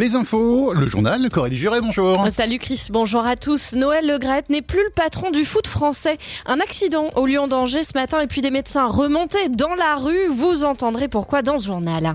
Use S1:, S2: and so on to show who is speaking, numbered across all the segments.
S1: Les infos, le journal, Corélie Juré, bonjour.
S2: Salut Chris, bonjour à tous. Noël Le n'est plus le patron du foot français. Un accident au Lyon d'Angers ce matin et puis des médecins remontés dans la rue. Vous entendrez pourquoi dans ce journal.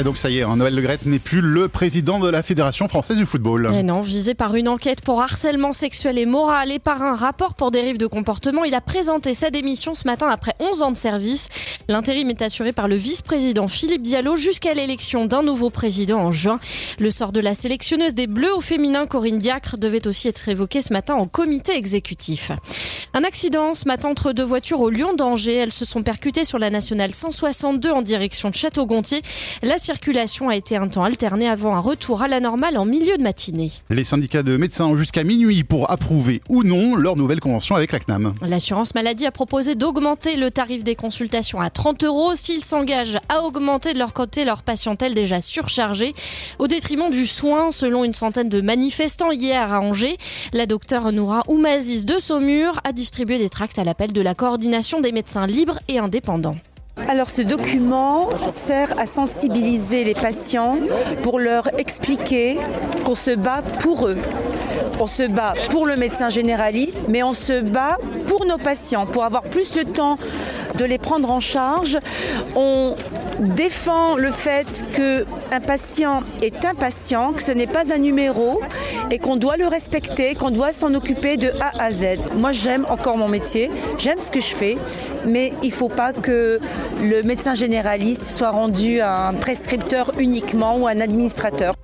S1: Et donc ça y est, hein, Noël Le n'est plus le président de la Fédération française du football.
S2: Et non, visé par une enquête pour harcèlement sexuel et moral et par un rapport pour dérive de comportement, il a présenté sa démission ce matin après 11 ans de service. L'intérim est assuré par le vice-président Philippe Diallo jusqu'à l'élection d'un nouveau président en juin. Le sort de la sélectionneuse des Bleus au féminin Corinne Diacre devait aussi être évoqué ce matin en comité exécutif. Un accident ce matin entre deux voitures au Lyon d'Angers. Elles se sont percutées sur la nationale 162 en direction de Château-Gontier. La circulation a été un temps alternée avant un retour à la normale en milieu de matinée.
S1: Les syndicats de médecins ont jusqu'à minuit pour approuver ou non leur nouvelle convention avec la CNAM.
S2: L'assurance maladie a proposé d'augmenter le tarif des consultations à 30 euros s'ils s'engagent à augmenter de leur côté leur patientèle déjà surchargée au détriment du soin selon une centaine de manifestants hier à Angers. La docteure Noura Oumazis de Saumur a distribué des tracts à l'appel de la coordination des médecins libres et indépendants.
S3: Alors ce document sert à sensibiliser les patients pour leur expliquer qu'on se bat pour eux. On se bat pour le médecin généraliste, mais on se bat pour nos patients, pour avoir plus de temps de les prendre en charge. Défend le fait qu'un patient est un patient, que ce n'est pas un numéro et qu'on doit le respecter, qu'on doit s'en occuper de A à Z. Moi, j'aime encore mon métier, j'aime ce que je fais, mais il ne faut pas que le médecin généraliste soit rendu un prescripteur uniquement ou un administrateur.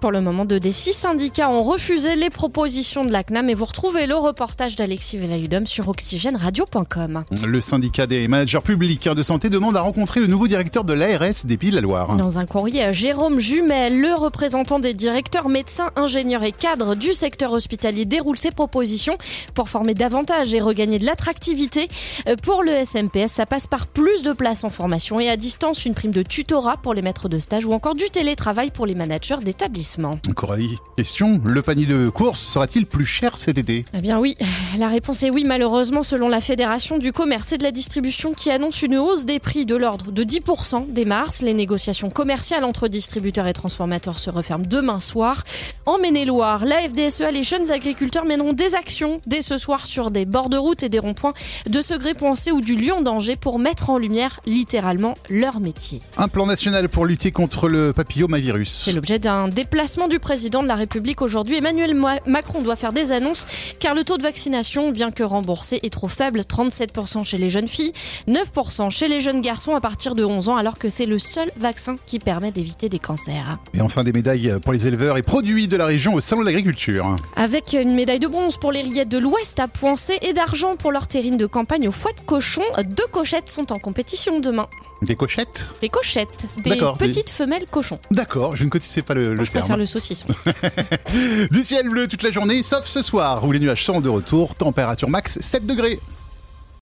S2: Pour le moment, deux des six syndicats ont refusé les propositions de la CNAM et vous retrouvez le reportage d'Alexis Velayudom sur oxygèneradio.com.
S1: Le syndicat des managers publics de santé demande à rencontrer le nouveau directeur de l'ARS des Pays de la Loire.
S2: Dans un courrier à Jérôme Jumel, le représentant des directeurs, médecins, ingénieurs et cadres du secteur hospitalier déroule ses propositions pour former davantage et regagner de l'attractivité. Euh, pour le SMPS, ça passe par plus de places en formation et à distance, une prime de tutorat pour les maîtres de stage ou encore du télétravail pour les managers d'établissement.
S1: Coralie, question, le panier de course sera-t-il plus cher cet été?
S2: Eh bien oui, la réponse est oui malheureusement selon la Fédération du commerce et de la distribution qui annonce une hausse des prix de l'ordre de 10% dès mars. Les négociations commerciales entre distributeurs et transformateurs se referment demain soir. En Maine-et-Loire, la FDSEA, les jeunes agriculteurs mèneront des actions dès ce soir sur des bords de route et des ronds-points de Segré Poncé ou du Lyon d'Angers pour mettre en lumière littéralement leur métier.
S1: Un plan national pour lutter contre le papillomavirus.
S2: C'est l'objet d'un déplacement Placement du président de la République aujourd'hui. Emmanuel Macron doit faire des annonces car le taux de vaccination, bien que remboursé, est trop faible. 37% chez les jeunes filles, 9% chez les jeunes garçons à partir de 11 ans, alors que c'est le seul vaccin qui permet d'éviter des cancers.
S1: Et enfin des médailles pour les éleveurs et produits de la région au Salon de l'Agriculture.
S2: Avec une médaille de bronze pour les rillettes de l'Ouest à Poincé et d'argent pour leur terrine de campagne au foie de cochon, deux cochettes sont en compétition demain.
S1: Des cochettes
S2: Des cochettes. Des petites femelles cochons.
S1: D'accord, je ne connaissais pas le,
S2: le
S1: je terme.
S2: faire le saucisson.
S1: du ciel bleu toute la journée, sauf ce soir où les nuages seront de retour. Température max 7 degrés.